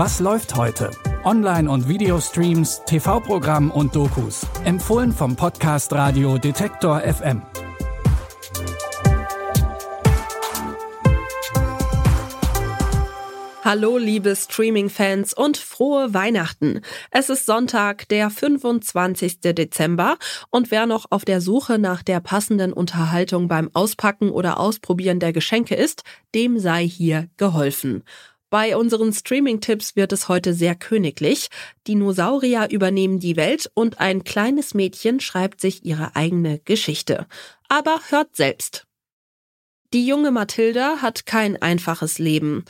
Was läuft heute? Online- und Videostreams, TV-Programm und Dokus. Empfohlen vom Podcast Radio Detektor FM. Hallo liebe Streaming-Fans und frohe Weihnachten. Es ist Sonntag, der 25. Dezember und wer noch auf der Suche nach der passenden Unterhaltung beim Auspacken oder Ausprobieren der Geschenke ist, dem sei hier geholfen. Bei unseren Streaming-Tipps wird es heute sehr königlich. Dinosaurier übernehmen die Welt und ein kleines Mädchen schreibt sich ihre eigene Geschichte. Aber hört selbst. Die junge Mathilda hat kein einfaches Leben.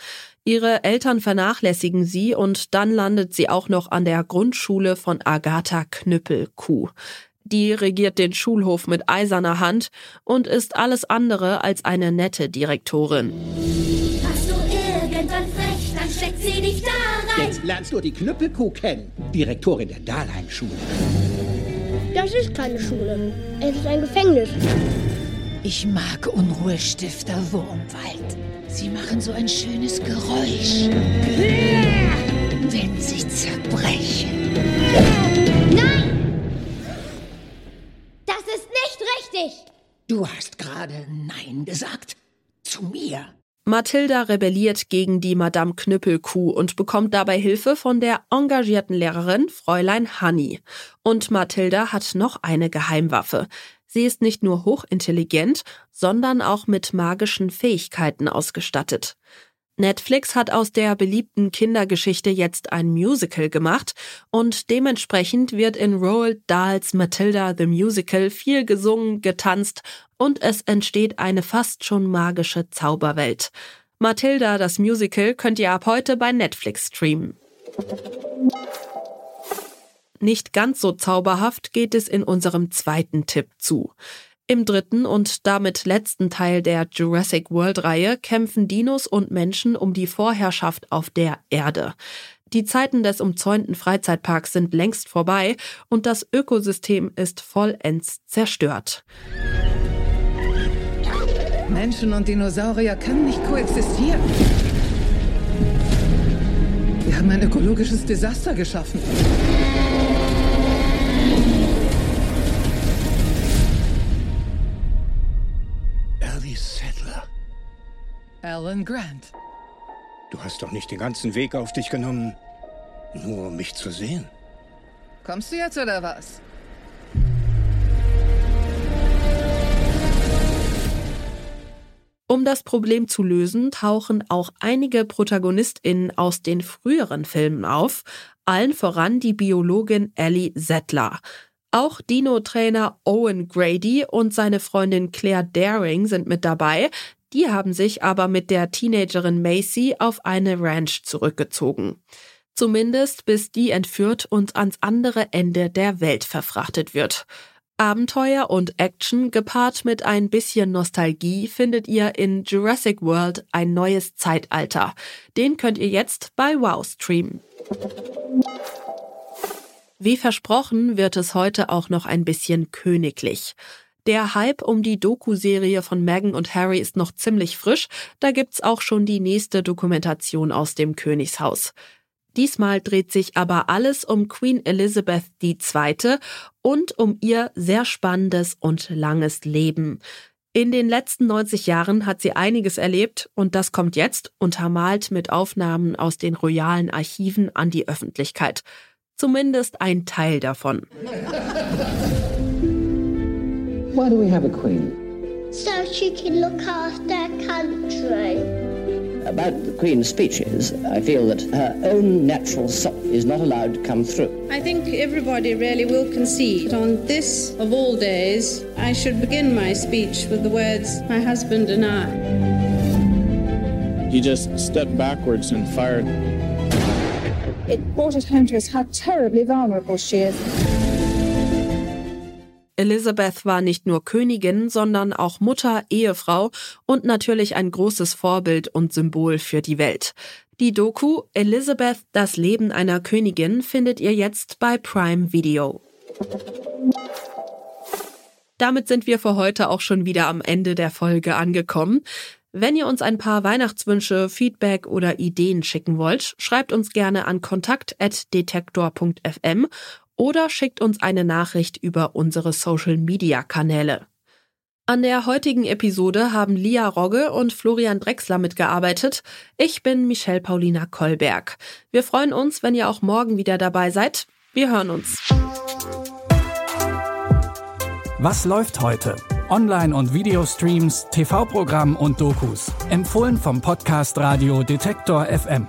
Ihre Eltern vernachlässigen sie und dann landet sie auch noch an der Grundschule von Agatha Knüppelkuh. Die regiert den Schulhof mit eiserner Hand und ist alles andere als eine nette Direktorin. Sie dich da rein. Jetzt lernst du die Knüppelkuh kennen, Direktorin der Dahlheim-Schule. Das ist keine Schule. Es ist ein Gefängnis. Ich mag Unruhestifter Wurmwald. Sie machen so ein schönes Geräusch, wenn sie zerbrechen. Nein! Das ist nicht richtig! Du hast gerade Nein gesagt. Zu mir. Mathilda rebelliert gegen die Madame Knüppelkuh und bekommt dabei Hilfe von der engagierten Lehrerin Fräulein Honey. Und Mathilda hat noch eine Geheimwaffe. Sie ist nicht nur hochintelligent, sondern auch mit magischen Fähigkeiten ausgestattet. Netflix hat aus der beliebten Kindergeschichte jetzt ein Musical gemacht und dementsprechend wird in Roald Dahls Matilda the Musical viel gesungen, getanzt und es entsteht eine fast schon magische Zauberwelt. Matilda das Musical könnt ihr ab heute bei Netflix streamen. Nicht ganz so zauberhaft geht es in unserem zweiten Tipp zu. Im dritten und damit letzten Teil der Jurassic World-Reihe kämpfen Dinos und Menschen um die Vorherrschaft auf der Erde. Die Zeiten des umzäunten Freizeitparks sind längst vorbei und das Ökosystem ist vollends zerstört. Menschen und Dinosaurier können nicht koexistieren. Wir haben ein ökologisches Desaster geschaffen. Alan Grant. Du hast doch nicht den ganzen Weg auf dich genommen, nur um mich zu sehen. Kommst du jetzt oder was? Um das Problem zu lösen, tauchen auch einige ProtagonistInnen aus den früheren Filmen auf, allen voran die Biologin Ellie Settler. Auch Dino-Trainer Owen Grady und seine Freundin Claire Daring sind mit dabei. Die haben sich aber mit der Teenagerin Macy auf eine Ranch zurückgezogen. Zumindest bis die entführt und ans andere Ende der Welt verfrachtet wird. Abenteuer und Action gepaart mit ein bisschen Nostalgie findet ihr in Jurassic World ein neues Zeitalter. Den könnt ihr jetzt bei Wow streamen. Wie versprochen wird es heute auch noch ein bisschen königlich. Der Hype um die Doku-Serie von Meghan und Harry ist noch ziemlich frisch, da gibt's auch schon die nächste Dokumentation aus dem Königshaus. Diesmal dreht sich aber alles um Queen Elizabeth II. und um ihr sehr spannendes und langes Leben. In den letzten 90 Jahren hat sie einiges erlebt und das kommt jetzt untermalt mit Aufnahmen aus den royalen Archiven an die Öffentlichkeit. Zumindest ein Teil davon. Why do we have a queen? So she can look after country. About the Queen's speeches, I feel that her own natural self is not allowed to come through. I think everybody really will concede. That on this, of all days, I should begin my speech with the words, my husband and I. He just stepped backwards and fired. It brought it home to us how terribly vulnerable she is. Elizabeth war nicht nur Königin, sondern auch Mutter, Ehefrau und natürlich ein großes Vorbild und Symbol für die Welt. Die Doku Elizabeth, das Leben einer Königin findet ihr jetzt bei Prime Video. Damit sind wir für heute auch schon wieder am Ende der Folge angekommen. Wenn ihr uns ein paar Weihnachtswünsche, Feedback oder Ideen schicken wollt, schreibt uns gerne an kontakt.detektor.fm oder schickt uns eine Nachricht über unsere Social-Media-Kanäle. An der heutigen Episode haben Lia Rogge und Florian Drexler mitgearbeitet. Ich bin Michelle Paulina Kolberg. Wir freuen uns, wenn ihr auch morgen wieder dabei seid. Wir hören uns. Was läuft heute? Online- und Videostreams, TV-Programm und Dokus. Empfohlen vom Podcast Radio Detektor FM.